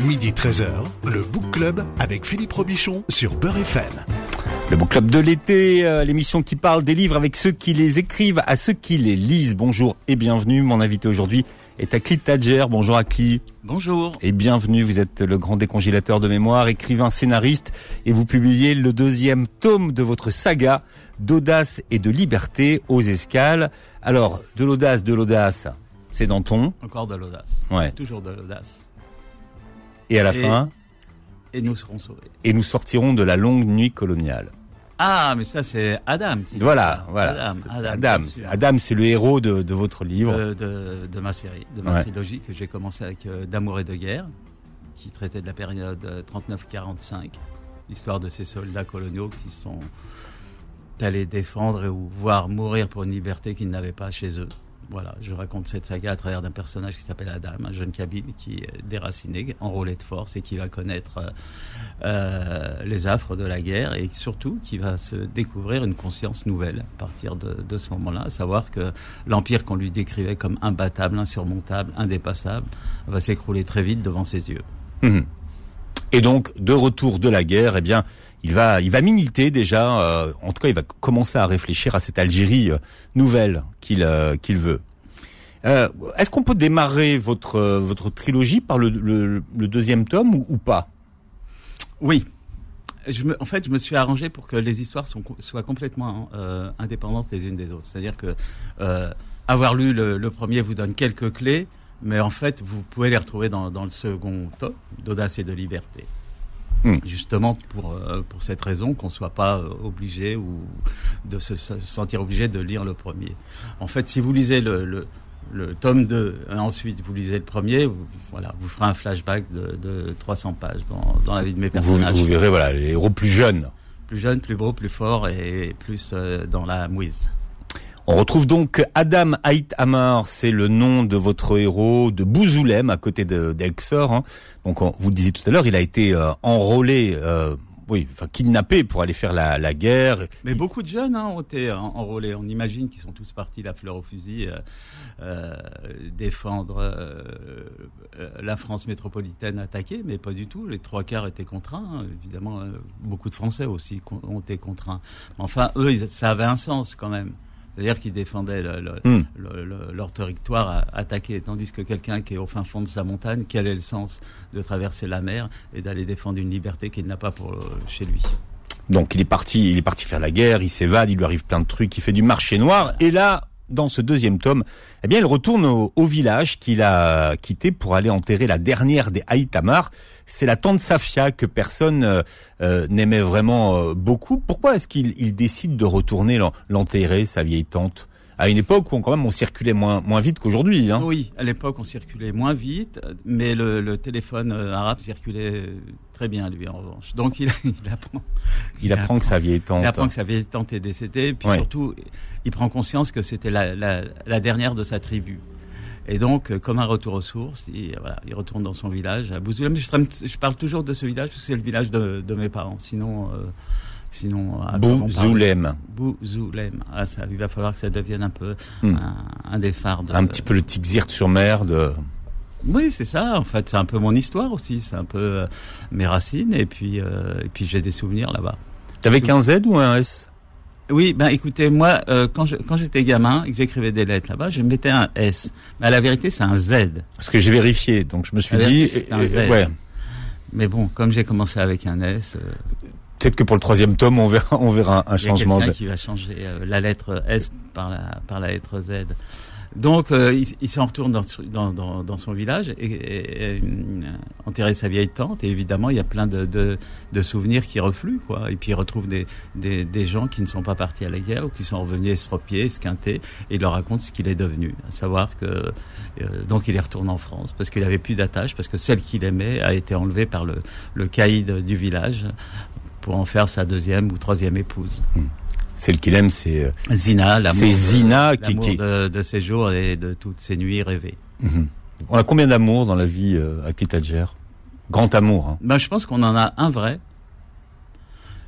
Midi 13h, le Book Club avec Philippe Robichon sur Beurre FM. Le Book Club de l'été, euh, l'émission qui parle des livres avec ceux qui les écrivent à ceux qui les lisent. Bonjour et bienvenue. Mon invité aujourd'hui est Akli Tadjer. Bonjour Akli. Bonjour. Et bienvenue. Vous êtes le grand décongélateur de mémoire, écrivain, scénariste et vous publiez le deuxième tome de votre saga d'audace et de liberté aux escales. Alors, de l'audace, de l'audace, c'est Danton. Encore de l'audace. Ouais. Toujours de l'audace. Et à la Et- fin, Et nous serons sauvés. et nous sortirons de la longue nuit coloniale. Ah, mais ça, c'est Adam qui dit Voilà, voilà. Adam, C'est- Adam, Adam, c'est le héros de, de votre livre. de, de, de ma série, de ma Ouais. trilogie que j'ai commencé avec euh, D'amour et de guerre, qui traitait de la période euh, 39-45, l'histoire de ces soldats coloniaux qui sont allés défendre ou voir mourir pour une liberté qu'ils n'avaient pas chez eux. Voilà, je raconte cette saga à travers d'un personnage qui s'appelle Adam, un jeune cabine qui est déraciné, enrôlé de force et qui va connaître euh, euh, les affres de la guerre et surtout qui va se découvrir une conscience nouvelle à partir de, ce moment-là, à savoir que l'empire qu'on lui décrivait comme imbattable, insurmontable, indépassable, va s'écrouler très vite devant ses yeux. Mhm. Et donc, de retour de la guerre, eh bien, il va, il va militer déjà. euh, en tout cas, il va commencer à réfléchir à cette Algérie euh, nouvelle qu'il euh, qu'il veut. Est-ce qu'on peut démarrer votre votre trilogie par le, deuxième tome ou, pas? Oui. En fait, je me suis arrangé pour que les histoires soient complètement indépendantes les unes des autres. C'est-à-dire que avoir lu le premier vous donne quelques clés, mais en fait, vous pouvez les retrouver dans, dans le second tome, d'audace et de liberté. Hmm. Justement pour, euh, pour cette raison qu'on soit pas euh, obligé ou de se, se sentir obligé de lire le premier. En fait, si vous lisez le, le, le tome 2, et ensuite vous lisez le premier, vous, voilà, vous ferez un flashback de, de 300 pages dans, dans la vie de mes personnages. vous verrez, voilà, les héros plus jeunes. Plus jeune, plus beau, plus fort et plus euh, dans la mouise. On retrouve donc Adam Haït Amar, c'est le nom de votre héros de Bouzoulem, à côté de- d'Elxor. hein. Donc, on- vous le disiez tout à l'heure, il a été euh, enrôlé, euh, oui, enfin kidnappé pour aller faire la, la guerre. Mais beaucoup de jeunes hein, ont été en- enrôlés. On imagine qu'ils sont tous partis la fleur au fusil euh, euh, défendre euh, la France métropolitaine attaquée, mais pas du tout. Les trois quarts étaient contraints. hein. Évidemment, beaucoup de Français aussi ont été contraints. Enfin, eux, ça avait un sens quand même. C'est-à-dire qu'ils défendaient le- le- Hmm. le- leur territoire à- attaqué, tandis que quelqu'un qui est au fin fond de sa montagne, quel est le sens de traverser la mer et d'aller défendre une liberté qu'il n'a pas pour euh, chez lui? Donc il est parti, il est parti faire la guerre, il s'évade, il lui arrive plein de trucs, il fait du marché noir. Et là, dans ce deuxième tome, eh bien, il retourne au, au village qu'il a quitté pour aller enterrer la dernière des Haïtamar. C'est la tante Safia que personne euh, euh, n'aimait vraiment euh, beaucoup. Pourquoi est-ce qu'il il décide de retourner l'en- l'enterrer, sa vieille tante? À une époque où on, quand même on circulait moins moins vite qu'aujourd'hui. Hein. Oui, à l'époque, on circulait moins vite, mais le, le téléphone euh, arabe circulait très bien, lui, en revanche. Donc, il, il apprend, Il apprend que sa vieille tante. il apprend que sa vieille tante est décédée, puis Ouais. surtout, il prend conscience que c'était la, la, la dernière de sa tribu. Et donc, euh, comme un retour aux sources, il, voilà, il retourne dans son village, à Bouzoulem. Je, je parle toujours de ce village parce que c'est le village de, de mes parents. Sinon, euh, sinon parle Bouzoulem, Bouzoulem. Ah, ça, il va falloir que ça devienne un peu Hmm. un, un des phares de, un petit peu le Tixir sur mer de. oui, c'est ça. En fait, c'est un peu mon histoire aussi. C'est un peu euh, mes racines. Et puis, euh, et puis j'ai des souvenirs là-bas. T'avais qu'un Z ou un S? Oui, ben écoutez, moi, euh, quand je- quand j'étais gamin et que j'écrivais des lettres là-bas, je mettais un S. Mais à la vérité, c'est un Z. Parce que j'ai vérifié, donc je me suis dit, vérité, c'est un euh, Z. ouais, Mais bon, comme j'ai commencé avec un S, euh, peut-être que pour le troisième tome, on verra, on verra un il y a changement. quelqu'un De... qui va changer euh, la lettre S par la par la lettre Z. Donc, euh, il, il s'en retourne dans, dans, dans, dans son village et, et, et, euh, enterrer sa vieille tante. Et évidemment, il y a plein de, de, de souvenirs qui refluent, quoi. Et puis, il retrouve des, des, des gens qui ne sont pas partis à la guerre ou qui sont revenus estropiés, esquintés, et il leur raconte ce qu'il est devenu. À savoir que, euh, donc, il y retourne en France parce qu'il avait plus d'attache, parce que celle qu'il aimait a été enlevée par le, le caïd du village pour en faire sa deuxième ou troisième épouse. Celle qu'il aime, c'est. euh, Zina, l'amour C'est Zina qui- de, de ses jours et de toutes ses nuits rêvées. mhm. On a combien d'amour dans la vie euh, à Kitadjer Grand amour. Hein. Ben, je pense qu'on en a un vrai.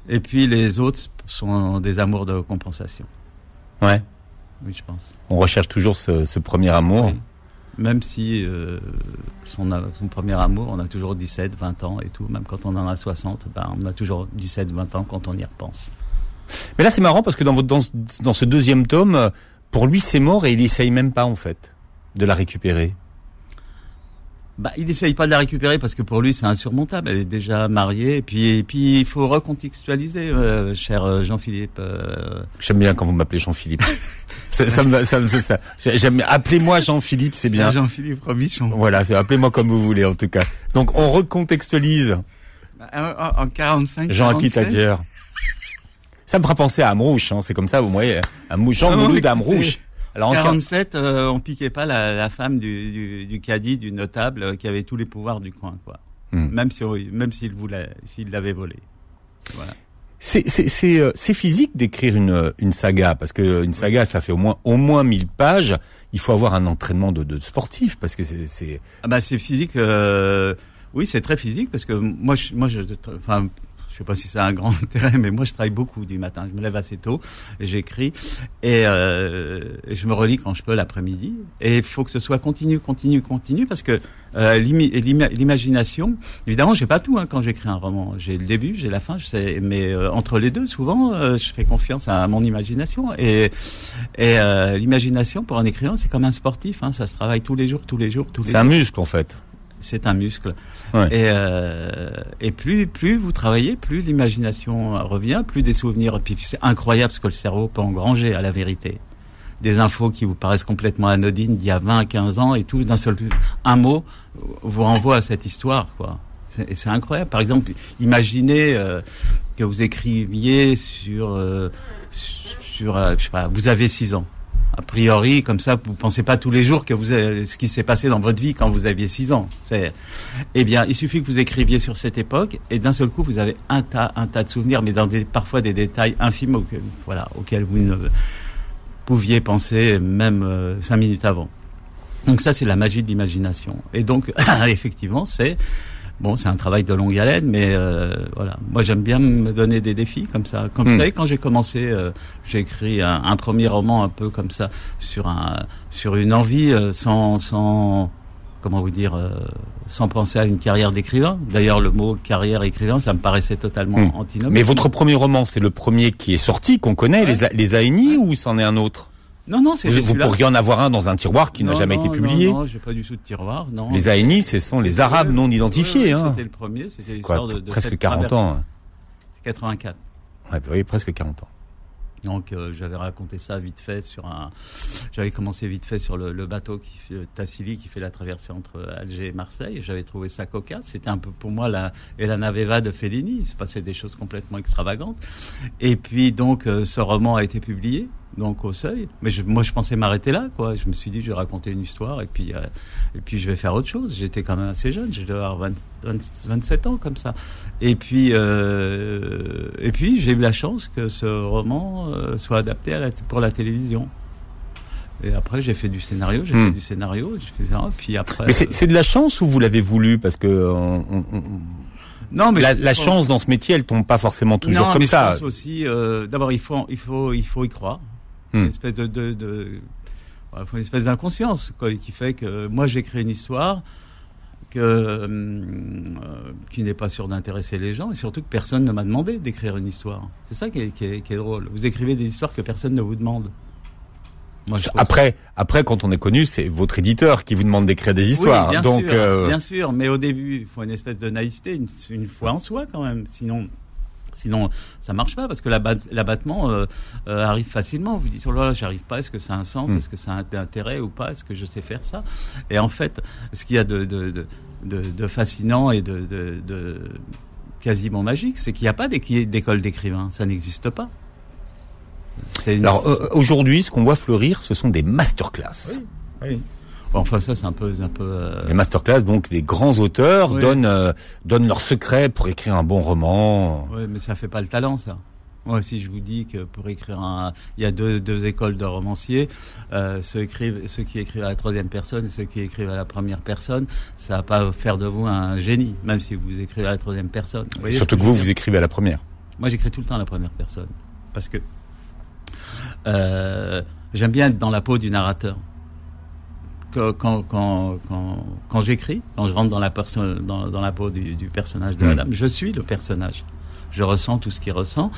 Et puis les autres sont des amours de compensation. Ouais. Oui, je pense. On recherche toujours ce, ce premier amour. Oui. Même si euh, son, son premier amour, on a toujours 17, 20 ans et tout. Même quand on en a 60, ben, on a toujours 17, 20 ans quand on y repense. Mais là, c'est marrant parce que dans, votre, dans, dans ce deuxième tome, pour lui, c'est mort et il essaye même pas, en fait, de la récupérer. Bah, il essaye pas de la récupérer parce que pour lui c'est insurmontable. Elle est déjà mariée et puis et puis il faut recontextualiser, euh, cher euh, Jean-Philippe. Euh. J'aime bien quand vous m'appelez Jean-Philippe. ça, ça, me, ça, ça, J'aime. Appelez-moi Jean-Philippe, c'est bien. Jean-Philippe Robichon. Voilà, appelez-moi comme vous voulez en tout cas. Donc on recontextualise. Bah, en, en 45. Jean Aquitadier. Ça me fera penser à Amrouche, hein, c'est comme ça, vous voyez, Jean ah, Mouloud d'Amrouche. Alors en 47, euh, on piquait pas la, la femme du, du, du caddie, du notable, euh, qui avait tous les pouvoirs du coin, quoi. Hmm. Même si, même s'il voulait, s'il l'avait volé. Voilà. C'est euh, physique d'écrire une une saga parce que une saga ça fait au moins au moins 1000 pages. Il faut avoir un entraînement de, de sportif parce que c'est c'est ah bah c'est physique. Euh, oui, c'est très physique parce que moi je moi je enfin je sais pas si c'est un grand intérêt, mais moi je travaille beaucoup du matin. Je me lève assez tôt, j'écris et, euh, je me relis quand je peux l'après-midi. Et il faut que ce soit continu, continu, continu, parce que euh, l'imagination, évidemment, j'ai pas tout hein, quand j'écris un roman. J'ai le début, j'ai la fin, je sais, mais euh, entre les deux, souvent, euh, je fais confiance à mon imagination. Et, et euh, l'imagination pour un écrivain, c'est comme un sportif. Hein, ça se travaille tous les jours, tous les jours, tous les. C'est un muscle en fait c'est un muscle. Et, euh, et plus, plus vous travaillez, plus l'imagination revient, plus des souvenirs. Puis c'est incroyable ce que le cerveau peut engranger à la vérité. Des infos qui vous paraissent complètement anodines d'il y a 20, 15 ans et tout, d'un seul un mot vous renvoie à cette histoire, quoi. Et c'est incroyable. Par exemple, imaginez euh, que vous écriviez sur, euh, sur, je sais pas, vous avez 6 ans a priori, comme ça, vous pensez pas tous les jours que vous avez, ce qui s'est passé dans votre vie quand vous aviez 6 ans. Eh bien, il suffit que vous écriviez sur cette époque et d'un seul coup, vous avez un tas, un tas de souvenirs, mais dans des, parfois des détails infimes auxquels, voilà, auxquels vous ne pouviez penser même euh, cinq minutes avant. Donc ça, c'est la magie de l'imagination. Et donc, effectivement, c'est Bon, c'est un travail de longue haleine, mais euh, voilà. Moi, j'aime bien me donner des défis comme ça. Comme vous hmm. savez, quand j'ai commencé, euh, j'ai écrit un, premier roman un peu comme ça sur un sur une envie euh, sans sans comment vous dire sans penser à une carrière d'écrivain. D'ailleurs, le mot carrière écrivain, ça me paraissait totalement hmm. antinomique. Mais votre premier roman, c'est le premier qui est sorti, qu'on connaît, les, les Aini, ou c'en est un autre? Non, non, c'est. Vous, pourriez en avoir un dans un tiroir qui n'a jamais été publié. Non, non, j'ai pas du tout de tiroir. Non. Les Aïnis, ce sont les Arabes non identifiés. hein. C'était le premier. C'était l'histoire de, de, presque 40 ans. 84. Ouais, vous voyez, presque 40 ans. Donc euh, j'avais raconté ça vite fait sur un. J'avais commencé vite fait sur le, le bateau qui fait, Tassili qui fait la traversée entre Alger et Marseille. J'avais trouvé ça cocasse. C'était un peu pour moi la et la Naveva de Fellini. Il se passait des choses complètement extravagantes. Et puis donc euh, ce roman a été publié donc au seuil. Mais je, moi, je pensais m'arrêter là, quoi. Je me suis dit, je vais raconter une histoire et puis, euh, et puis je vais faire autre chose. J'étais quand même assez jeune, je devais avoir 27 ans comme ça. Et puis, euh, et puis j'ai eu la chance que ce roman euh, soit adapté à la, pour la télévision. Et après, j'ai fait du scénario, j'ai hmm. fait du scénario, j'ai fait puis après. Mais c'est de la chance ou vous l'avez voulu parce que on, non, mais la, chance dans ce métier, elle tombe pas forcément toujours comme ça. Je pense aussi, d'abord, il faut, il faut, il faut y croire. Une hmm. espèce de, de, de une espèce d'inconscience qui fait que moi j'écris une histoire que, euh, qui n'est pas sûr d'intéresser les gens et surtout que personne ne m'a demandé d'écrire une histoire. C'est ça qui est, qui, est, qui est, drôle. Vous écrivez des histoires que personne ne vous demande. Moi, après, après, quand on est connu, c'est votre éditeur qui vous demande d'écrire des histoires. Oui, bien Donc, sûr, euh... bien sûr, mais au début, il faut une espèce de naïveté, une, une foi en soi quand même. Sinon, Sinon, ça marche pas parce que l'abattement euh, euh, arrive facilement. Vous dites, oh là là, j'arrive pas. Est-ce que ça a un sens hmm. Est-ce que ça a un intérêt ou pas Est-ce que je sais faire ça? Et en fait, ce qu'il y a de, de, de, de, fascinant et de, de, quasiment magique, c'est qu'il n'y a pas d'école d'écrivain. Ça n'existe pas. Alors euh, aujourd'hui, ce qu'on voit fleurir, ce sont des masterclass. Oui, oui enfin ça c'est un peu un peu euh, les masterclass donc les grands auteurs donnent euh, donnent leurs secrets pour écrire un bon roman. Oui, mais ça fait pas le talent ça. Moi, si je vous dis que pour écrire un, il y a deux, deux écoles de romanciers, euh, ceux, écrivent, ceux qui écrivent à la troisième personne et ceux qui écrivent à la première personne, ça va pas faire de vous un génie, même si vous écrivez à la troisième personne. Surtout que, vous, vous écrivez à la première. Moi, j'écris tout le temps à la première personne, parce que euh, j'aime bien être dans la peau du narrateur que quand, quand, quand, quand j'écris, quand je rentre dans la, personne, dans, dans la peau du, du personnage de Mm. Adam, je suis le personnage. Je ressens tout ce qu'il ressent.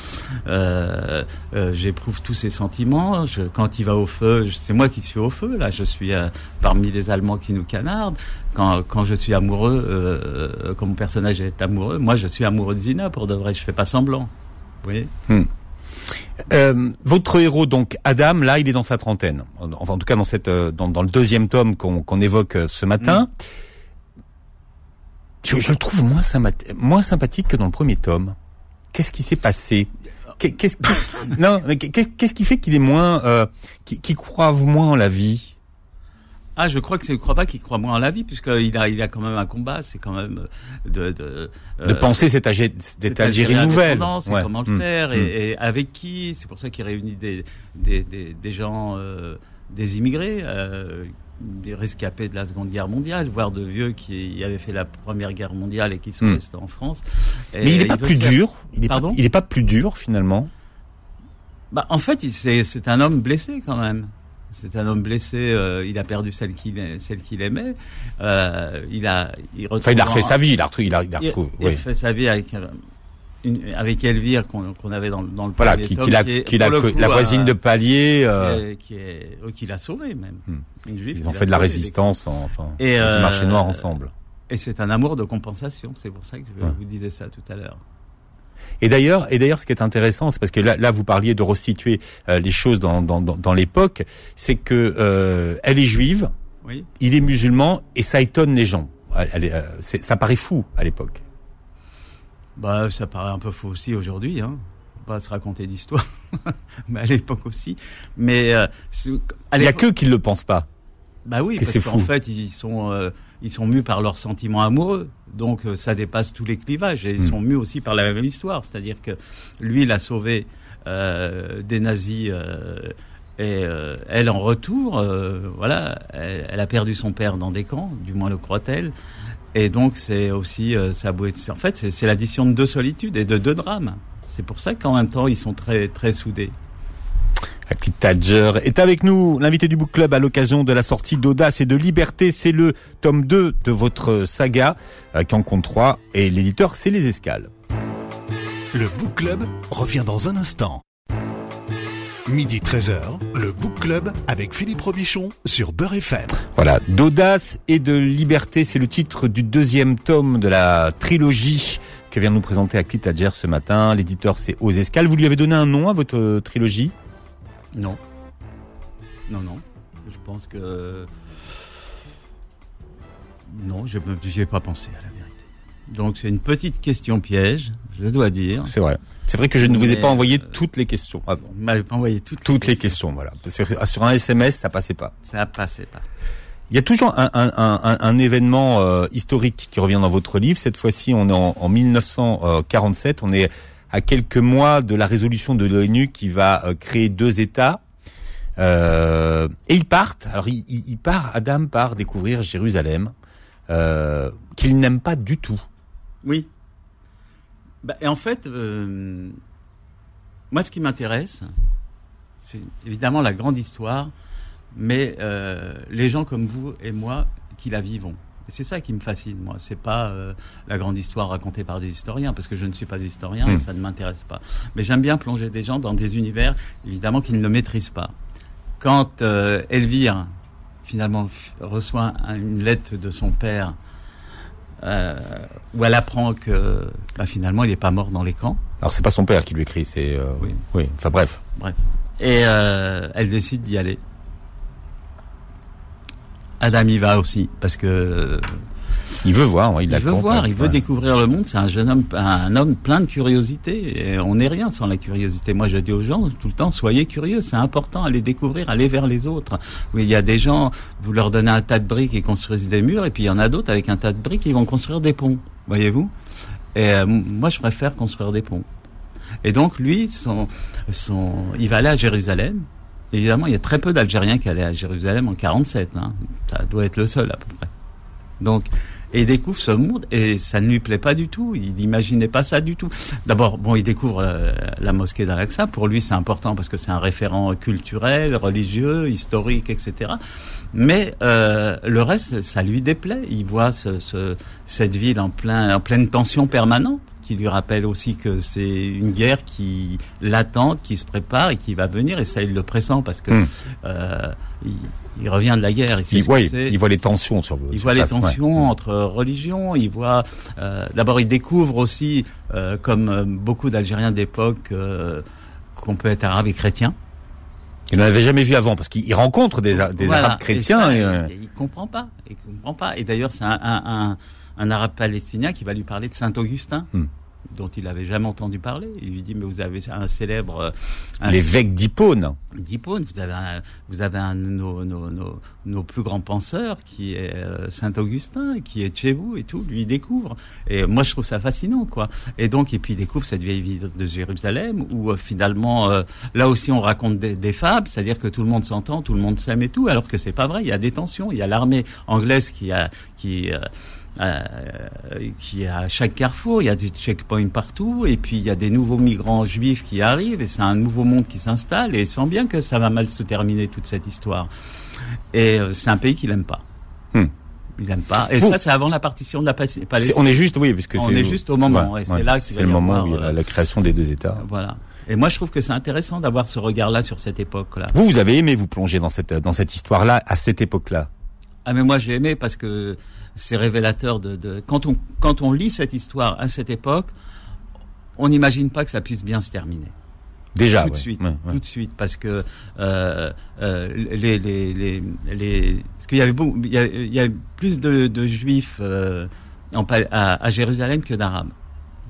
Euh, euh, J'éprouve tous ses sentiments. Je, quand il va au feu, c'est moi qui suis au feu. Là, je suis euh, parmi les Allemands qui nous canardent. Quand, quand je suis amoureux, quand mon personnage est amoureux, moi, je suis amoureux de Zina pour de vrai. Je fais pas semblant. Voyez? Euh, votre héros, donc Adam, là, il est dans sa trentaine. Enfin, en tout cas, dans cette, euh, dans, dans le deuxième tome qu'on qu'on évoque euh, ce matin. Je, je le trouve moins, moins sympathique que dans le premier tome. Qu'est-ce qui s'est passé? Qu'est- Qu'est-ce qui fait qu'il est moins, euh, qui, qui croit moins en la vie? Ah, je crois que c'est, je crois pas qu'il croit moins en la vie, puisqu'il a, il a quand même un combat. C'est quand même de, de, de euh, penser cette, Algé- cette Algérie Algérie nouvelle c'est Ouais. comment le Mm. faire Mm. et, et avec qui. C'est pour ça qu'il réunit des, des, des, des gens, euh, des immigrés, euh, des rescapés de la Seconde Guerre mondiale, voire de vieux qui avaient fait la Première Guerre mondiale et qui sont Mm. restés en France. Et Mais il n'est pas plus faire- dur. Il est pas, pas plus dur finalement? Bah, en fait, c'est un homme blessé quand même. C'est un homme blessé. euh, il a perdu celle qu'il, celle qu'il aimait. Euh, il a, il Enfin, il a refait sa vie. Il a retrouvé. Il a, il a retrouvé. il oui. fait sa vie avec euh, une, avec Elvire qu'on qu'on avait dans, le- dans le Voilà, qui, tome, qui la, est, qui la, pour le coup, la euh, voisine de palier. qui euh, est- qui est- qui l'a sauvé même. Hmm. Une juive ils ont fait de la résistance. en- Enfin, Et, ils ont euh, marché noir ensemble. Et c'est un amour de compensation. C'est pour ça que je Ouais. vous disais ça tout à l'heure. Et d'ailleurs, et d'ailleurs, ce qui est intéressant, c'est parce que là, là, vous parliez de restituer euh, les choses dans, dans, dans, dans l'époque, c'est que euh, elle est juive, Oui. il est musulman, et ça étonne les gens. Elle- elle est, euh, ça paraît fou à l'époque. Bah, ça paraît un peu faux aussi aujourd'hui. Hein. Pas se raconter d'histoire, mais à l'époque aussi. Mais euh, à Il y a que qui ne le pense pas. Bah oui, que parce c'est qu'en fou. fait, ils sont, euh, ils sont mus par leurs sentiments amoureux. Donc, euh, ça dépasse tous les clivages. Et ils Mm. sont mus aussi par la même histoire. C'est-à-dire que lui, il a sauvé euh, des nazis. euh, et euh, elle, en retour, voilà, elle, elle a perdu son père dans des camps, du moins le croit-elle. Et donc, c'est aussi, ça a beau être- en fait, c'est l'addition de deux solitudes et de deux drames. C'est pour ça qu'en même temps, ils sont très, très soudés. Akli est avec nous, l'invité du Book Club à l'occasion de la sortie d'Audace et de Liberté. C'est le tome 2 de votre saga, euh, qui en compte 3, et l'éditeur, c'est Les Escales. Le Book Club revient dans un instant. Midi 13h, le Book Club avec Philippe Robichon sur Beurre FM. Voilà, d'audace et de liberté, c'est le titre du deuxième tome de la trilogie que vient de nous présenter Akli Tadger ce matin. L'éditeur, c'est Aux Escales. Vous lui avez donné un nom à votre euh, trilogie? Non. Non, non. Je pense que. Non, je n'y ai pas pensé à la vérité. Donc c'est une petite question piège, je dois dire. C'est vrai. C'est vrai que je ne vous ai pas envoyé euh, toutes les questions avant. Vous m'avez pas envoyé toutes, Toutes les questions, voilà. Parce que euh, sur un SMS, ça passait pas. Ça passait pas. Il y a toujours un, un, un, un- un événement euh, historique qui revient dans votre livre. Cette fois-ci, on est en, en 1947. On est à quelques mois de la résolution de l'ONU qui va euh, créer deux États. Euh, et ils partent. Alors, il, part. Adam part découvrir Jérusalem, euh, qu'il n'aime pas du tout. Oui. Bah, et en fait, moi, ce qui m'intéresse, c'est évidemment la grande histoire, mais les gens comme vous et moi qui la vivons. Et c'est ça qui me fascine, moi. C'est pas euh, la grande histoire racontée par des historiens, parce que je ne suis pas historien Hmm. et ça ne m'intéresse pas. Mais j'aime bien plonger des gens dans des univers, évidemment, qu'ils ne maîtrisent pas. Quand euh, Elvire, finalement, reçoit un- une lettre de son père, euh, où elle apprend que bah, finalement il n'est pas mort dans les camps. Alors, c'est pas son père qui lui écrit. C'est Oui. oui. Enfin bref. Bref. Et elle décide d'y aller. Adam y va aussi parce que Il veut voir. il, il la veut compte, voir, hein. il veut découvrir le monde. C'est un jeune homme, un homme plein de curiosité. Et on n'est rien sans la curiosité. Moi, je dis aux gens tout le temps soyez curieux. C'est important, allez découvrir, allez vers les autres. Oui, il y a des gens, vous leur donnez un tas de briques, ils construisent des murs, et puis il y en a d'autres avec un tas de briques, ils vont construire des ponts. Voyez-vous? Et euh, moi, je préfère construire des ponts. Et donc, lui, son, son, il va aller à Jérusalem. Évidemment, il y a très peu d'Algériens qui allaient à Jérusalem en 47. Hein. Ça doit être le seul à peu près. Donc, et il découvre ce monde et ça ne lui plaît pas du tout. Il n'imaginait pas ça du tout. D'abord, bon, il découvre euh, la mosquée d'Al-Aqsa. Pour lui, c'est important parce que c'est un référent culturel, religieux, historique, etc. Mais euh, le reste, ça lui déplaît. Il voit ce, ce, cette ville en, plein, en pleine tension permanente qui lui rappelle aussi que c'est une guerre qui l'attend, qui se prépare et qui va venir. Et ça, il le pressent parce que Hmm. euh, il, il revient de la guerre. Il, voit les tensions sur Il sur voit les ouais. tensions entre religions. Il voit. euh, D'abord, il découvre aussi, euh, comme euh, beaucoup d'Algériens d'époque, qu'on peut être arabe et chrétien. Il n'en avait jamais vu avant parce qu'il rencontre des, des Voilà. Arabes chrétiens. Et ça, et, il, il comprend pas. Il comprend pas. Et d'ailleurs, c'est un, un, un, un arabe palestinien qui va lui parler de Saint Augustin. Hmm. dont il avait jamais entendu parler. Il lui dit mais vous avez un célèbre euh, un L'évêque d'Hippone. d'Hippone, vous avez un, vous avez un de nos, nos, nos, nos plus grands penseurs qui est euh, Saint Augustin, qui est chez vous et tout, lui il découvre. Et moi je trouve ça fascinant quoi. Et donc et puis il découvre cette vieille ville de Jérusalem où euh, finalement euh, là aussi on raconte des, des fables, c'est-à-dire que tout le monde s'entend, tout le monde s'aime et tout, alors que c'est pas vrai. Il y a des tensions. Il y a l'armée anglaise qui a qui euh, euh, qui est à chaque carrefour, il y a des checkpoints partout, et puis il y a des nouveaux migrants juifs qui arrivent, et c'est un nouveau monde qui s'installe, et il sent bien que ça va mal se terminer toute cette histoire. Et euh, c'est un pays qu'il aime pas. Hmm. Il aime pas. Et ça, c'est avant la partition de la Palestine. On est juste, oui, parce que On est juste au moment, et c'est là c'est le moment où il y a la, euh, la création des deux États. Voilà. Et moi, je trouve que c'est intéressant d'avoir ce regard-là sur cette époque-là. Vous, vous avez aimé vous plonger dans cette dans cette histoire-là à cette époque-là? Ah mais moi j'ai aimé parce que c'est révélateur de, de quand on quand on lit cette histoire à cette époque, on n'imagine pas que ça puisse bien se terminer. Déjà, tout de ouais. suite, Ouais, ouais. tout de suite, parce que euh, euh, les, les, les, les, parce qu'il y avait beaucoup, il y a, il y a plus de, de juifs euh, en, à, à Jérusalem que d'arabes,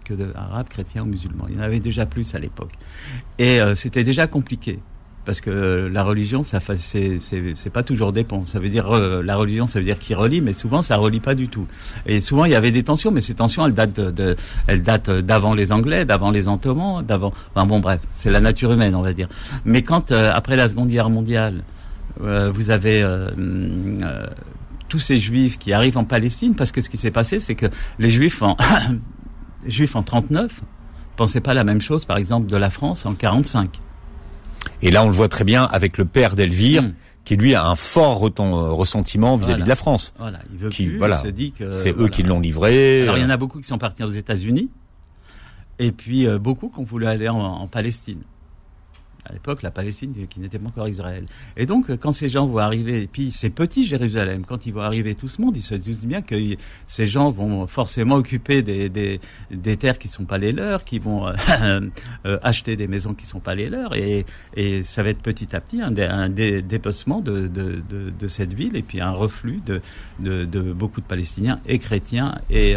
que d'arabes, chrétiens ou musulmans. Il y en avait déjà plus à l'époque, et c'était déjà compliqué. Parce que euh, la religion, ça, c'est, pas toujours dépend. Ça veut dire euh, la religion, ça veut dire qui relie, mais souvent ça relie pas du tout. Et souvent il y avait des tensions, mais ces tensions, elles datent datent d'avant les Anglais, d'avant les Ottomans, d'avant. Enfin bon, bref, c'est la nature humaine, on va dire. Mais quand euh, après la Seconde Guerre mondiale, euh, vous avez euh, hum, euh, tous ces Juifs qui arrivent en Palestine, parce que ce qui s'est passé, c'est que les Juifs en les Juifs en 39 pensaient pas la même chose, par exemple, de la France en 45. Et là, on le voit très bien avec le père d'Elvire, Hum. qui lui a un fort euh, ressentiment vis-à-vis Voilà. de la France. Voilà, il veut Qui- plus, voilà. il se dit que C'est eux qui l'ont livré. Alors il y en a beaucoup qui sont partis aux États-Unis, et puis euh, beaucoup qui ont voulu aller en, en Palestine. À l'époque, la Palestine qui n'était pas encore Israël. Et donc, euh, quand ces gens vont arriver, et puis ces petits Jérusalem, quand ils vont arriver tout ce monde, ils se disent bien que ces gens vont forcément occuper des, des, terres qui sont pas les leurs, qui vont euh, euh, acheter des maisons qui sont pas les leurs, et, et ça va être petit à petit un, un de, de, de, cette ville, et puis un reflux de, de, beaucoup de Palestiniens et chrétiens et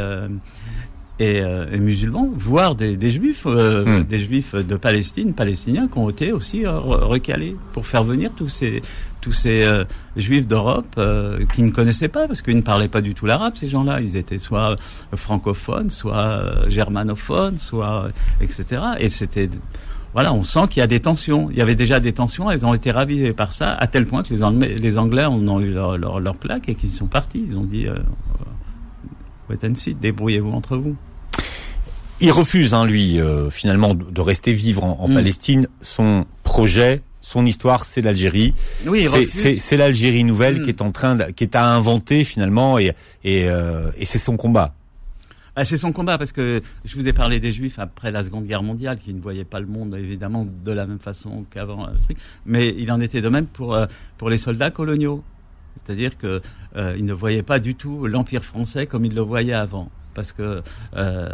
et, euh, et musulmans, voire des, des juifs, euh, Hmm. des juifs de Palestine, palestiniens, qui ont été aussi euh, re- recalés pour faire venir tous ces tous ces juifs d'Europe qui ne connaissaient pas, parce qu'ils ne parlaient pas du tout l'arabe. Ces gens-là, ils étaient soit francophones, soit germanophones, soit etc. Et c'était voilà, on sent qu'il y a des tensions. Il y avait déjà des tensions, elles ont été ravivées par ça, à tel point que les Anglais, les Anglais en ont eu leur, leur, leur claque et qu'ils sont partis. Ils ont dit, euh, wait and see, débrouillez-vous entre vous. Il refuse, hein, lui, euh, finalement, de rester vivre en, en Mm. Palestine. Son projet, son histoire, c'est l'Algérie. Oui, C'est- l'Algérie nouvelle Mm. qui est en train, de, qui est à inventer finalement, et et, euh, et c'est son combat. Ah, c'est son combat parce que je vous ai parlé des Juifs après la Seconde Guerre mondiale qui ne voyaient pas le monde évidemment de la même façon qu'avant, euh, mais il en était de même pour euh, pour les soldats coloniaux, c'est-à-dire que euh, ils ne voyaient pas du tout l'empire français comme ils le voyaient avant, parce que euh,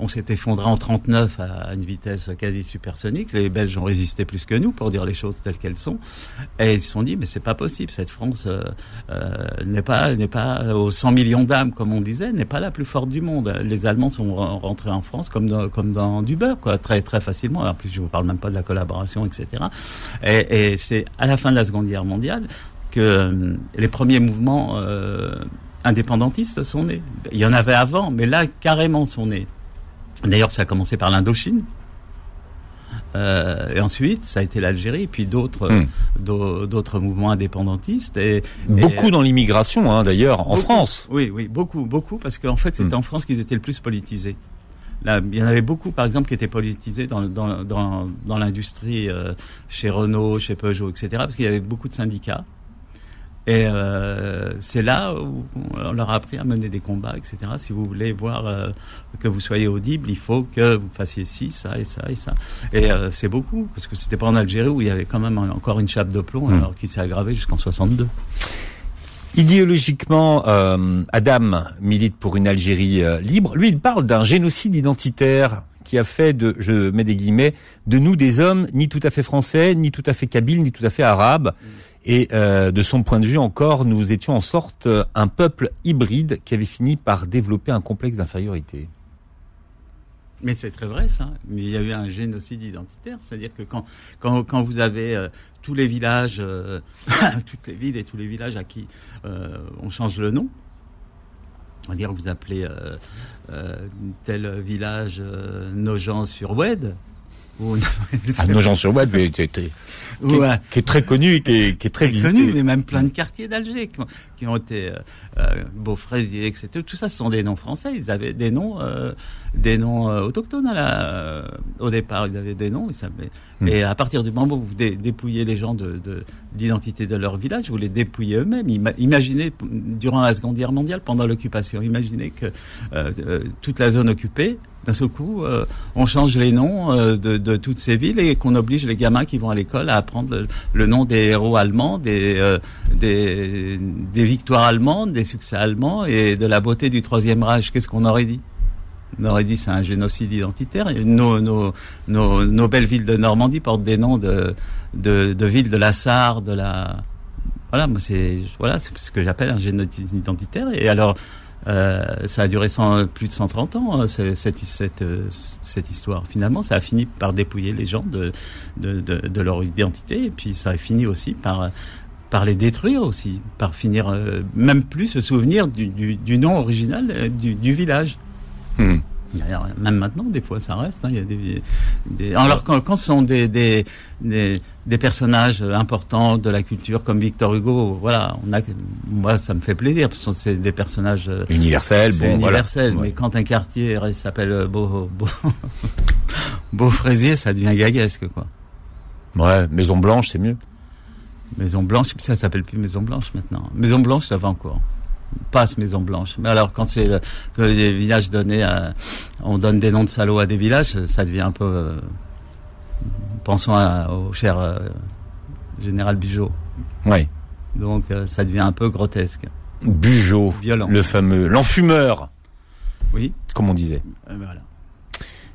on s'est effondré en 39 à une vitesse quasi supersonique. Les Belges ont résisté plus que nous pour dire les choses telles qu'elles sont, et ils se sont dit mais c'est pas possible, cette France euh, euh, n'est pas n'est pas aux 100 millions d'âmes comme on disait, n'est pas la plus forte du monde. Les Allemands sont re- rentrés en France comme dans, comme dans du beurre quoi, très très facilement. En plus je vous parle même pas de la collaboration etc. Et, et c'est à la fin de la Seconde Guerre mondiale que euh, les premiers mouvements euh, indépendantistes sont nés. Il y en avait avant, mais là carrément sont nés. D'ailleurs, ça a commencé par l'Indochine. Euh, et ensuite, ça a été l'Algérie, puis d'autres Hmm. d'au- d'autres mouvements indépendantistes. Et, Beaucoup et, dans l'immigration, hein, d'ailleurs, en. France. Oui, oui, beaucoup, beaucoup, parce qu'en fait, c'était Hmm. en France qu'ils étaient le plus politisés. Là, il y en avait beaucoup, par exemple, qui étaient politisés dans, dans, dans, dans l'industrie, euh, chez Renault, chez Peugeot, etc., parce qu'il y avait beaucoup de syndicats. Et euh, c'est là où on leur a appris à mener des combats, etc. Si vous voulez voir euh, que vous soyez audible, il faut que vous fassiez ci, ça et ça et ça. Et euh, c'est beaucoup, parce que c'était pas en Algérie où il y avait quand même encore une chape de plomb, Hmm. alors qui s'est aggravée jusqu'en 62. Idéologiquement, euh, Adam milite pour une Algérie euh, libre. Lui, il parle d'un génocide identitaire qui a fait de, je mets des guillemets, de nous des hommes ni tout à fait français, ni tout à fait kabyles, ni tout à fait arabes. Et euh, de son point de vue encore, nous étions en sorte euh, un peuple hybride qui avait fini par développer un complexe d'infériorité. Mais c'est très vrai ça. Il y a eu un génocide identitaire, c'est-à-dire que quand quand, quand vous avez euh, tous les villages, toutes les villes et tous les villages à qui on change le nom, on va dire vous appelez tel village euh, Nogent-sur-Oued. Ah, mais qui, est- qui est- Ouais. qui est très connu et qui est, qui est très Très visité. connu, mais même plein de quartiers d'Alger qui ont, été euh, euh, Beaufraisier, etc. Tout ça, ce sont des noms français. Ils avaient des noms, euh, des noms euh, autochtones à la, euh, au départ. Ils avaient des noms. Ils savaient. Hmm. Et à partir du moment où vous dé- dépouillez les gens de de- d'identité de, leur village, vous les dépouillez eux-mêmes. Ima- imaginez durant la Seconde Guerre mondiale, pendant l'occupation, imaginez que euh, toute la zone occupée. D'un seul coup, euh, on change les noms euh, de, de toutes ces villes et qu'on oblige les gamins qui vont à l'école à apprendre le, nom des héros allemands, des, euh, des, des victoires allemandes, des succès allemands et de la beauté du Troisième Reich. Qu'est-ce qu'on aurait dit? On aurait dit c'est un génocide identitaire. Nos, nos, nos, nos belles villes de Normandie portent des noms de, de, de villes de la Sarre, de la... Voilà, c'est voilà, ce que j'appelle un génocide identitaire. Et alors, euh, ça a duré 100 plus de 130 ans, euh, ce- cette, cette, euh, cette histoire. Finalement, ça a fini par dépouiller les gens de, de, de, leur identité, et puis ça a fini aussi par, par les détruire aussi, par finir même plus se souvenir du, du, du nom original du, du village. Hmm. Même maintenant, des fois, ça reste. hein, Il y a des, des- alors quand, quand ce sont des, des, personnages importants de la culture comme Victor Hugo, voilà, on a, moi, ça me fait plaisir parce que c'est des personnages euh, Universel, c'est bon, universel. voilà. Mais quand un quartier s'appelle euh, Beau, Beau, Beaufraisier, ça devient gaguesque, quoi. Ouais, Maison Blanche, c'est mieux. Maison Blanche, ça s'appelle plus Maison Blanche maintenant. Maison Blanche, ça va encore. Passe Maison Blanche. Mais alors, quand c'est que les villages donnés à, on donne des noms de salauds à des villages, ça devient un peu, euh, pensons à- au cher euh, général Bijot. Ouais. Donc, euh, ça devient un peu grotesque. Bugeaud, Violent. le fameux, l'enfumeur, Oui. comme on disait. Euh, voilà.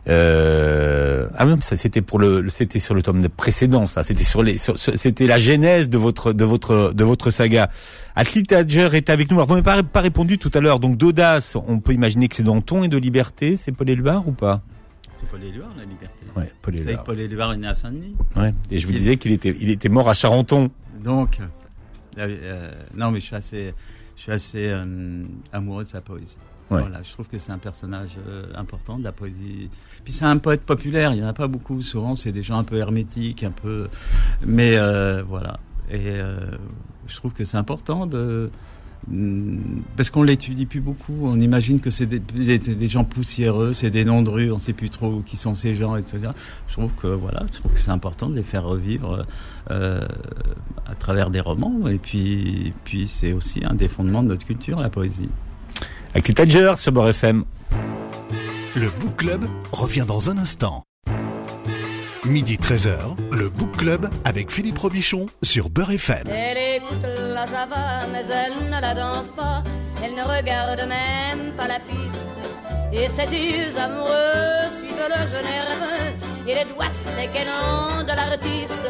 Euh... Ah non, ça c'était pour le, c'était sur le tome précédent, ça. C'était sur les, sur- c'était la genèse de votre, de votre, de votre saga. Athlete Tadger est avec nous. Alors vous m'avez pas, pas répondu tout à l'heure. Donc d'audace, on peut imaginer que c'est Danton et de liberté. C'est Paul Éluard ou pas? C'est Paul Éluard, la liberté. Ouais, Paul Vous savez Éluard. que Paul Éluard est né à Saint-Denis Ouais. Et je vous Il- disais qu'il était, il était mort à Charenton. Donc, euh, euh, non, mais je suis assez, je suis assez euh, amoureux de sa poésie. Voilà, je trouve que c'est un personnage euh, important de la poésie. Puis c'est un poète populaire, il n'y en a pas beaucoup. Souvent, c'est des gens un peu hermétiques, un peu. Mais euh, voilà. Et euh, je trouve que c'est important de. mm, Parce qu'on l'étudie plus beaucoup, on imagine que c'est des, des, gens poussiéreux, c'est des noms de rue, on sait plus trop qui sont ces gens, etc. Je trouve que voilà, je trouve que c'est important de les faire revivre euh, à travers des romans. Et puis, puis c'est aussi un des fondements de notre culture, la poésie. Athlete Tadger sur Beurre FM. Le Book Club revient dans un instant. Midi 13h, le Book Club avec Philippe Robichon sur Beurre FM. Elle écoute la java, mais elle ne la danse pas. Elle ne regarde même pas la piste. Et ses yeux amoureux suivent le jeune nerveux. Et les doigts longs de l'artiste.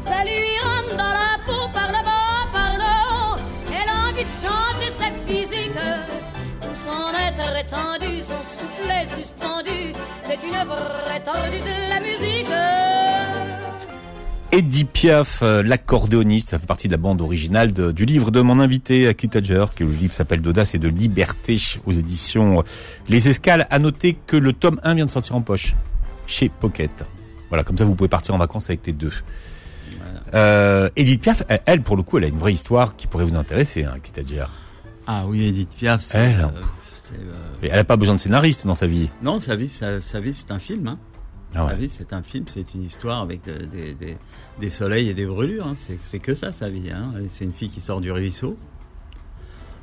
Ça lui rentre dans la peau par le bas, par le haut. Elle a envie de chanter cette physique. Son être étendu, son soufflet suspendu. C'est une vraie tordue de la musique. Eddie Piaf, euh, l'accordéoniste, ça fait partie de la bande originale de- du livre de mon invité, Aki Tadger, que le livre s'appelle d'audace et de liberté aux éditions euh, Les Escales. À noter que le tome 1 vient de sortir en poche chez Pocket. Voilà, comme ça vous pouvez partir en vacances avec les deux. Euh, Edith Piaf, elle, pour le coup, elle a une vraie histoire qui pourrait vous intéresser, hein, Kitadjer. Ah oui, Edith Piaf, c'est... Elle. euh, euh, Elle n'a pas besoin de scénariste dans sa vie. Non, sa vie, sa, sa vie c'est un film. Hein. Ah ouais. Sa vie, c'est un film, c'est une histoire avec de- des, soleils et des brûlures. hein. C'est c'est que ça, sa vie. Hein. C'est une fille qui sort du ruisseau,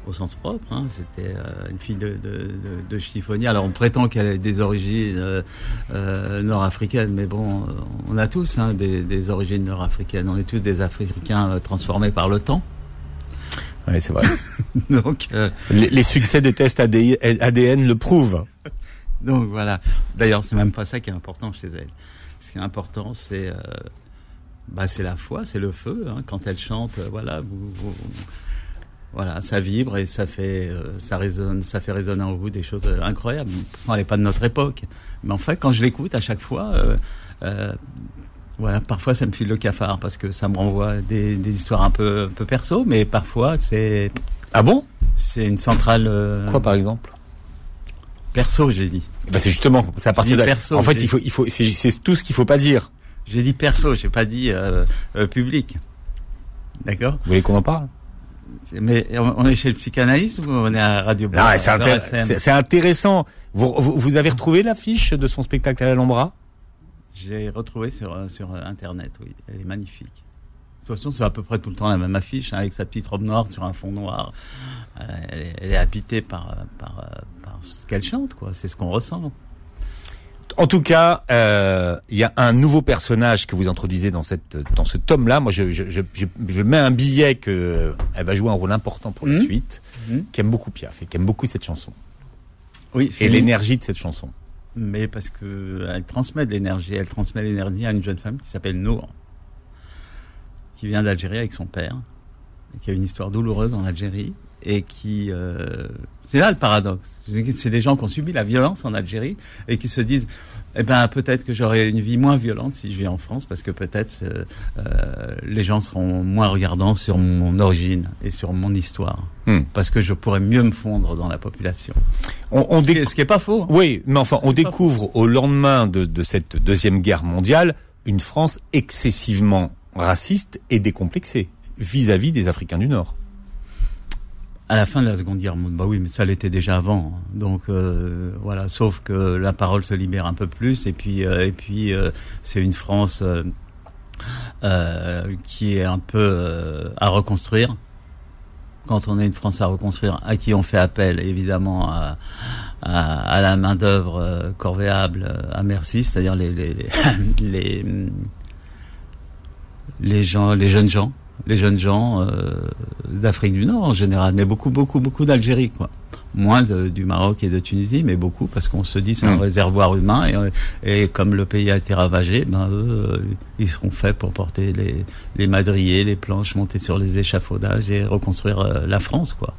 au sens propre. Hein. C'était euh, une fille de, de, de, de chiffonnier. Alors, on prétend qu'elle a des origines euh, euh, nord-africaines, mais bon, euh, on a tous hein, des, des origines nord-africaines. On est tous des Africains euh, transformés par le temps. Ouais, c'est vrai. Donc, euh, les, les succès des tests ADN le prouvent. Donc voilà. D'ailleurs, c'est même pas ça qui est important chez elle. Ce qui est important, c'est euh, bah, c'est la foi, c'est le feu. hein. Quand elle chante, euh, voilà, vous, vous- voilà, ça vibre et ça fait ça résonne, ça fait résonner en vous des choses incroyables. Pourtant, elle n'est pas de notre époque, mais en fait, quand je l'écoute à chaque fois. Voilà, parfois ça me file le cafard parce que ça me renvoie des, des histoires un peu, un peu perso, mais parfois c'est Ah bon? c'est une centrale euh, Quoi par exemple? perso, j'ai dit. bah, C'est justement, c'est à partir de... perso, en fait, il faut, il faut, c'est tout ce qu'il faut pas dire. J'ai dit perso, j'ai pas dit euh, euh, public. D'accord? Vous voulez qu'on en parle? Mais on est chez le psychanalyste ou on est à Radio c'est intér- c'est- c'est intéressant. Vous, vous, vous avez retrouvé l'affiche de son spectacle à l'Alhambra? J'ai retrouvé sur, euh, sur euh, Internet, oui. Elle est magnifique. De toute façon, c'est à peu près tout le temps la même affiche, hein, avec sa petite robe noire sur un fond noir. Euh, Elle est, elle est habitée par, par, par ce qu'elle chante, quoi. C'est ce qu'on ressent. En tout cas, euh, il y a un nouveau personnage que vous introduisez dans cette dans ce tome-là. Moi, je, je, je, je- mets un billet que elle va jouer un rôle important pour la Mhm. suite. Mhm. Qui aime beaucoup Piaf et qui aime beaucoup cette chanson Oui, et c'est l'énergie de cette chanson. Mais parce que elle transmet de l'énergie. Elle transmet l'énergie à une jeune femme qui s'appelle Nour, qui vient d'Algérie avec son père, qui a une histoire douloureuse en Algérie, et qui... euh, c'est là le paradoxe. C'est des gens qui ont subi la violence en Algérie, et qui se disent, eh ben peut-être que j'aurai une vie moins violente si je vis en France, parce que peut-être euh, euh, les gens seront moins regardants sur mon origine et sur mon histoire, Hmm. parce que je pourrais mieux me fondre dans la population. On, on ce, qui ce qui est pas faux. hein. Oui, mais enfin, on découvre au lendemain de, de cette deuxième guerre mondiale une France excessivement raciste et décomplexée vis-à-vis des Africains du Nord. À la fin de la Seconde Guerre mondiale, bah oui, mais ça l'était déjà avant. hein. Donc euh, voilà, sauf que la parole se libère un peu plus, et puis euh, et puis euh, c'est une France euh, euh, qui est un peu euh, à reconstruire. Quand on est une France à reconstruire, à qui on fait appel évidemment à, à, à la main d'œuvre euh, corvéable à merci, c'est-à-dire les, les les les gens, les jeunes gens, les jeunes gens euh, d'Afrique du Nord en général, mais beaucoup, beaucoup, beaucoup d'Algérie, quoi. Moins de- du Maroc et de Tunisie, mais beaucoup parce qu'on se dit c'est un Mm. réservoir humain et, euh, et comme le pays a été ravagé, ben eux, euh, ils seront faits pour porter les, les madriers, les planches, monter sur les échafaudages et reconstruire euh, la France, quoi.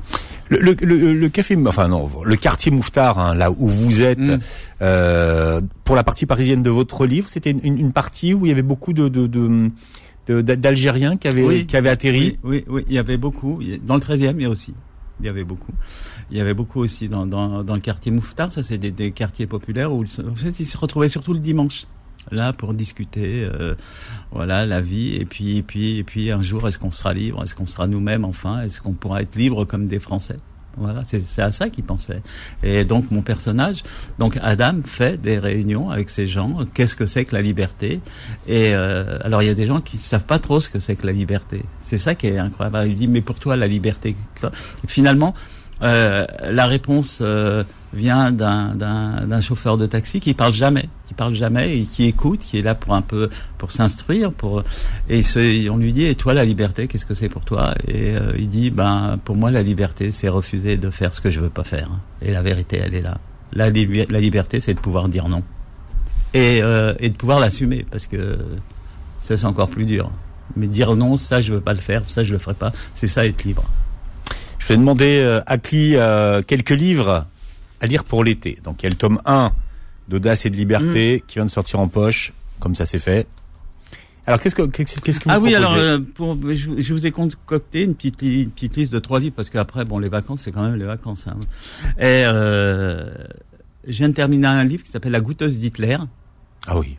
Le, le, le- le café, enfin non, le quartier Mouffetard, hein, là où vous êtes, Mm. euh, pour la partie parisienne de votre livre, c'était une, une- partie où il y avait beaucoup de, de- de- d'Algériens qui avaient, Oui. qui avaient atterri. Oui, oui, oui, il y avait beaucoup. Dans le 13e, il y a aussi. Il y avait beaucoup. Il y avait beaucoup aussi dans, dans, dans le quartier Mouffetard. Ça, c'est des, des quartiers populaires où ils se- en fait, ils se retrouvaient surtout le dimanche. Là, pour discuter, euh, voilà, la vie. Et puis, et puis, et puis, un jour, est-ce qu'on sera libre? Est-ce qu'on sera nous-mêmes enfin? Est-ce qu'on pourra être libre comme des Français? Voilà, c'est à ça qu'ils pensaient. Et donc, mon personnage, donc Adam, fait des réunions avec ces gens. Qu'est-ce que c'est que la liberté? Et euh, alors, il y a des gens qui savent pas trop ce que c'est que la liberté. C'est ça qui est incroyable. Il dit, mais pour toi, la liberté. Finalement, euh, la réponse euh, vient d'un- chauffeur de taxi qui parle jamais, qui parle jamais et qui écoute, qui est là pour un peu pour s'instruire, et on lui dit et toi la liberté qu'est-ce que c'est pour toi? Et euh, il dit ben pour moi la liberté c'est refuser de faire ce que je veux pas faire. Et la vérité elle est là. La, liberté c'est de pouvoir dire non et, de pouvoir l'assumer parce que ça c'est encore plus dur. Mais dire non ça je veux pas le faire, ça je le ferai pas, c'est ça être libre. Je vais demander euh, à Cli euh, quelques livres à lire pour l'été. Donc il y a le tome 1 d'Audace et de Liberté qui vient de sortir en poche, comme ça c'est fait. Alors qu'est-ce que qu'est-ce que vous Ah oui, proposez alors euh, pour, je, je vous ai concocté une petite, une petite liste de trois livres parce qu'après, bon, les vacances, c'est quand même les vacances. Hein. Et euh, je viens de terminer un livre qui s'appelle La goûteuse d'Hitler. Ah oui.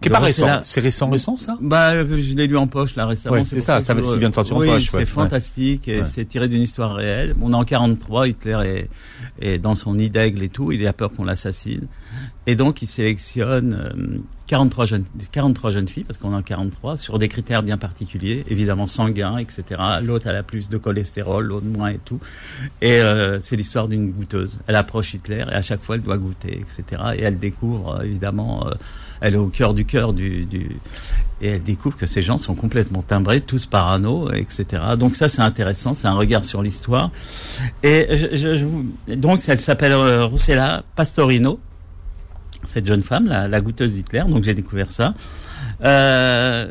Qui est pas récent. C'est récent, récent, ça? Bah, je l'ai lu en poche là récemment. Ouais, c'est ça, ça vient de sortir en poche, ouais. C'est fantastique et Ouais. c'est tiré d'une histoire réelle. On est en 43, Hitler est, est dans son nid d'aigle et tout. Il a peur qu'on l'assassine et donc il sélectionne euh, 43 jeunes, 43 jeunes filles parce qu'on en 43 sur des critères bien particuliers, évidemment sanguins, etc. L'autre elle a plus de cholestérol, l'autre moins et tout. Et euh, c'est l'histoire d'une goûteuse. Elle approche Hitler et à chaque fois elle doit goûter, etc. Et elle découvre euh, évidemment, euh, elle est au cœur du cœur du, du et elle découvre que ces gens sont complètement timbrés, tous parano, etc. Donc ça c'est intéressant, c'est un regard sur l'histoire. Et je, je- je donc elle s'appelle euh, Rossella Pastorino, cette jeune femme, la, la goûteuse d'Hitler. Donc j'ai découvert ça. Euh,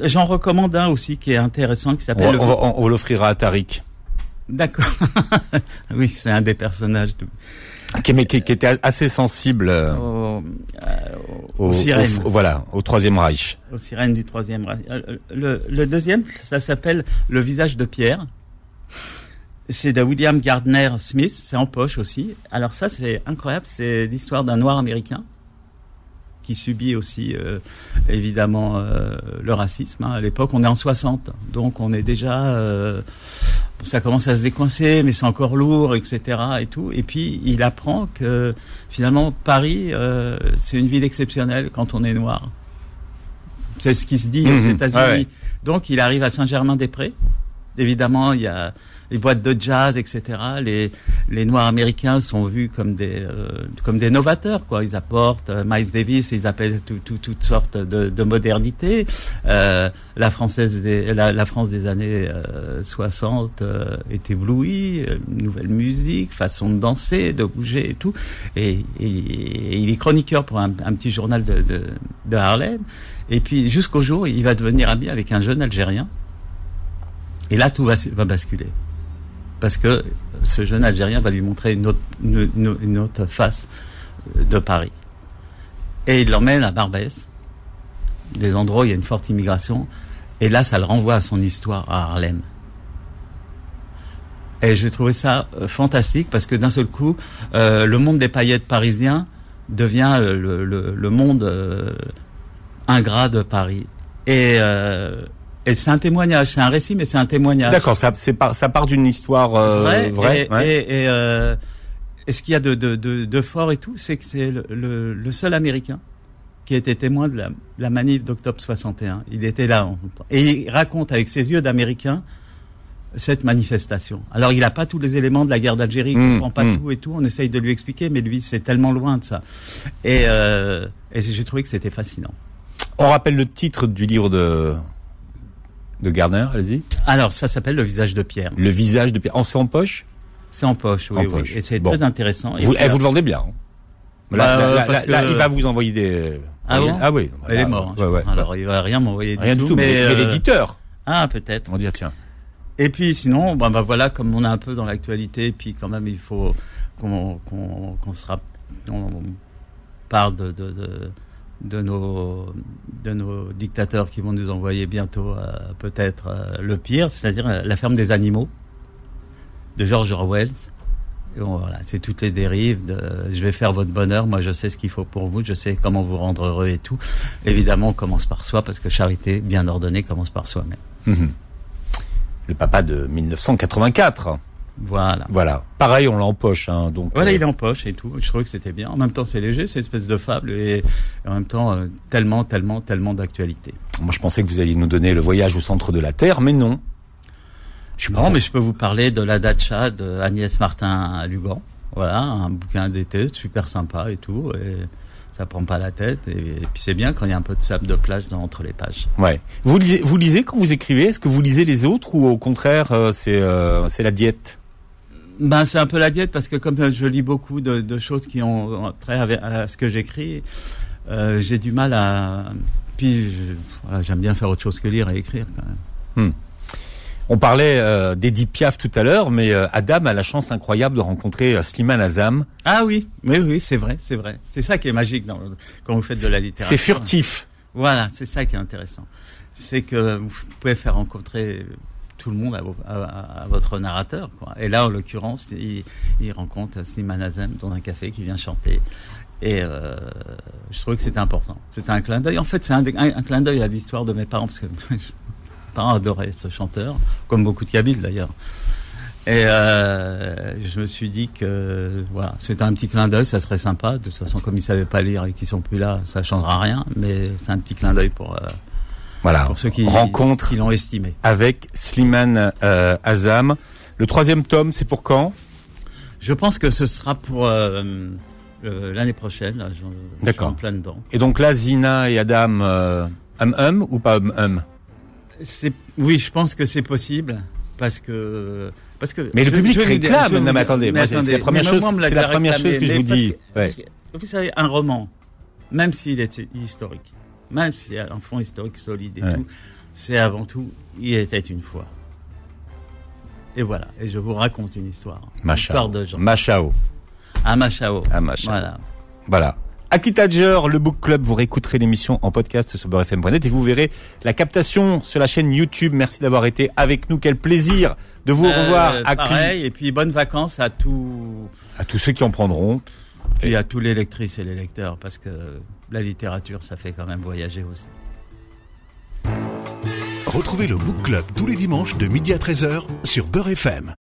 J'en recommande un aussi qui est intéressant, qui s'appelle. on on- on l'offrira à Tariq. D'accord. oui, c'est un des personnages de, Qui, mais qui, qui était assez sensible euh, au, au, aux sirènes. au- voilà, au Troisième Reich. aux sirènes du troisième. Reich. Euh, Le, le deuxième, ça s'appelle Le visage de Pierre. C'est de William Gardner Smith, c'est en poche aussi. Alors ça, c'est incroyable, c'est l'histoire d'un noir américain qui subit aussi euh, évidemment euh, le racisme. hein. À l'époque, on est en 60, donc on est déjà... euh, ça commence à se décoincer, mais c'est encore lourd, etc. Et tout. Et puis il apprend que finalement Paris, c'est une ville exceptionnelle quand on est noir. C'est ce qui se dit aux Mhm. États-Unis. Ouais. Donc il arrive à Saint-Germain-des-Prés. Évidemment, il y a les boîtes de jazz, etc. Les, les Noirs américains sont vus comme des euh, comme des novateurs, quoi. Ils apportent euh, Miles Davis, ils appellent tout, tout- toutes sortes de, de modernité. Euh, la française, des, la, la France des années euh, 60 euh, est éblouie, euh, nouvelle musique, façon de danser, de bouger et tout. Et, et- et il est chroniqueur pour un, un petit journal de, de, de Harlem. Et puis jusqu'au jour, il va devenir ami avec un jeune Algérien. Et là, tout va, va basculer. Parce que ce jeune Algérien va lui montrer une autre, face euh, de Paris. Et il l'emmène à Barbès, des endroits où il y a une forte immigration. Et là, ça le renvoie à son histoire à Harlem. Et j'ai trouvé ça euh, fantastique parce que d'un seul coup, euh, le monde des paillettes parisiens devient le, monde ingrat de Paris. Et, et c'est un témoignage, c'est un récit, mais c'est un témoignage. D'accord, ça, par- ça part d'une histoire euh, Vrai, vraie. et, ouais. et, et, euh, et ce qu'il y a de, de, de, de fort et tout, c'est que c'est le, le, le seul Américain qui était témoin de la, la manif d'octobre 61. Il était là. en temps. Et il raconte avec ses yeux d'Américain cette manifestation. Alors il n'a pas tous les éléments de la guerre d'Algérie, il Mmh, comprend pas mmh. tout et tout. On essaye de lui expliquer, mais lui c'est tellement loin de ça. Et, euh, et j'ai trouvé que c'était fascinant. On rappelle le titre du livre de de Gardner, allez-y. Alors ça s'appelle Le visage de Pierre. Le visage de Pierre. En c'est en poche? C'est en poche, oui, En oui. poche. Et c'est Bon. très intéressant. Et Vous, eh, vous le vendez bien. hein. Bah, Là, que- il va vous envoyer des. Ah bon ah oui. Elle Là, est morte. Ouais, ouais. Alors il va rien m'envoyer Rien du tout. Mais, mais, mais euh, l'éditeur. Ah peut-être. On va dire tiens. Et puis sinon, ben, ben voilà, comme on est un peu dans l'actualité, et puis quand même il faut qu'on qu'on se rapp- on parle de, de, de, de nos de nos dictateurs qui vont nous envoyer bientôt euh, peut-être euh, le pire, c'est-à-dire euh, la ferme des animaux de George Orwell. Bon, voilà, c'est toutes les dérives de je vais faire votre bonheur, moi je sais ce qu'il faut pour vous, je sais comment vous rendre heureux et tout. Évidemment, on commence par soi parce que charité bien ordonnée commence par soi-même. Mhm. Le papa de 1984. Voilà. Voilà. Pareil, on l'a en poche. Hein, donc. Voilà, euh, il est en poche et tout. Je trouvais que c'était bien. En même temps, c'est léger, c'est une espèce de fable et, en même temps, euh, tellement, tellement, tellement d'actualité. Moi, je pensais que vous alliez nous donner le voyage au centre de la Terre, mais non. Je suis pas Non, mais je peux vous parler de la Dacha de Agnès Martin à Lugan. Voilà, un bouquin d'été super sympa et tout. Et ça prend pas la tête. Et, et puis c'est bien quand il y a un peu de sable de plage dans, entre les pages. Ouais. Vous lisez, vous lisez quand vous écrivez? Est-ce que vous lisez les autres ou au contraire euh, c'est euh, c'est la diète? Ben, c'est un peu la diète parce que comme je lis beaucoup de, de choses qui ont trait à, à ce que j'écris, euh, j'ai du mal à. Puis je- voilà, j'aime bien faire autre chose que lire et écrire quand même. On parlait euh, d'Edith Piaf tout à l'heure, mais euh, Adam a la chance incroyable de rencontrer euh, Slimane Azam. Ah oui, oui, oui, c'est vrai, c'est vrai. C'est ça qui est magique dans, quand vous faites de la littérature. C'est furtif. Voilà, c'est ça qui est intéressant. C'est que vous pouvez faire rencontrer tout le monde à, votre narrateur. Et là, en l'occurrence, il, rencontre Slimane Azem dans un café qui vient chanter. Et euh, je trouvais que c'était important. C'était un clin d'œil. En fait, c'est un, un, clin d'œil à l'histoire de mes parents, parce que mes parents adoraient ce chanteur, comme beaucoup de Kabyles d'ailleurs. Et euh, je me suis dit que voilà, c'était un petit clin d'œil, ça serait sympa. De toute façon, comme ils savaient pas lire et qu'ils sont plus là, ça changera rien. Mais c'est un petit clin d'œil pour euh, voilà pour ceux qui rencontre qui l'ont estimé. Avec Slimane euh, Azam. Le troisième tome, c'est pour quand? Je pense que ce sera pour euh, l'année prochaine. D'accord. En plein dedans. Et donc là, Zina et Adam, euh, hum hum ou pas hum hum oui, je pense que c'est possible parce que parce que mais le public réclame. non, mais attendez, c'est la première chose. C'est la première chose que je vous dis. Ouais. Vous savez, un roman, même s'il est historique, même s'il y a un fond historique solide et tout, c'est avant tout, il était une fois. Et voilà. Et je vous raconte une histoire. Machao. Histoire de gens. Machao. À Machao. À Machao. Voilà. Voilà. Akitager, le book club, vous réécouterez l'émission en podcast sur beurrefm.net et vous verrez la captation sur la chaîne YouTube. Merci d'avoir été avec nous. Quel plaisir de vous euh, revoir. À pareil, et puis bonnes vacances à tous. À tous ceux qui en prendront. Et à tous les lectrices et les lecteurs, parce que la littérature, ça fait quand même voyager aussi. Retrouvez le book club tous les dimanches de midi à 13h sur Beurre FM.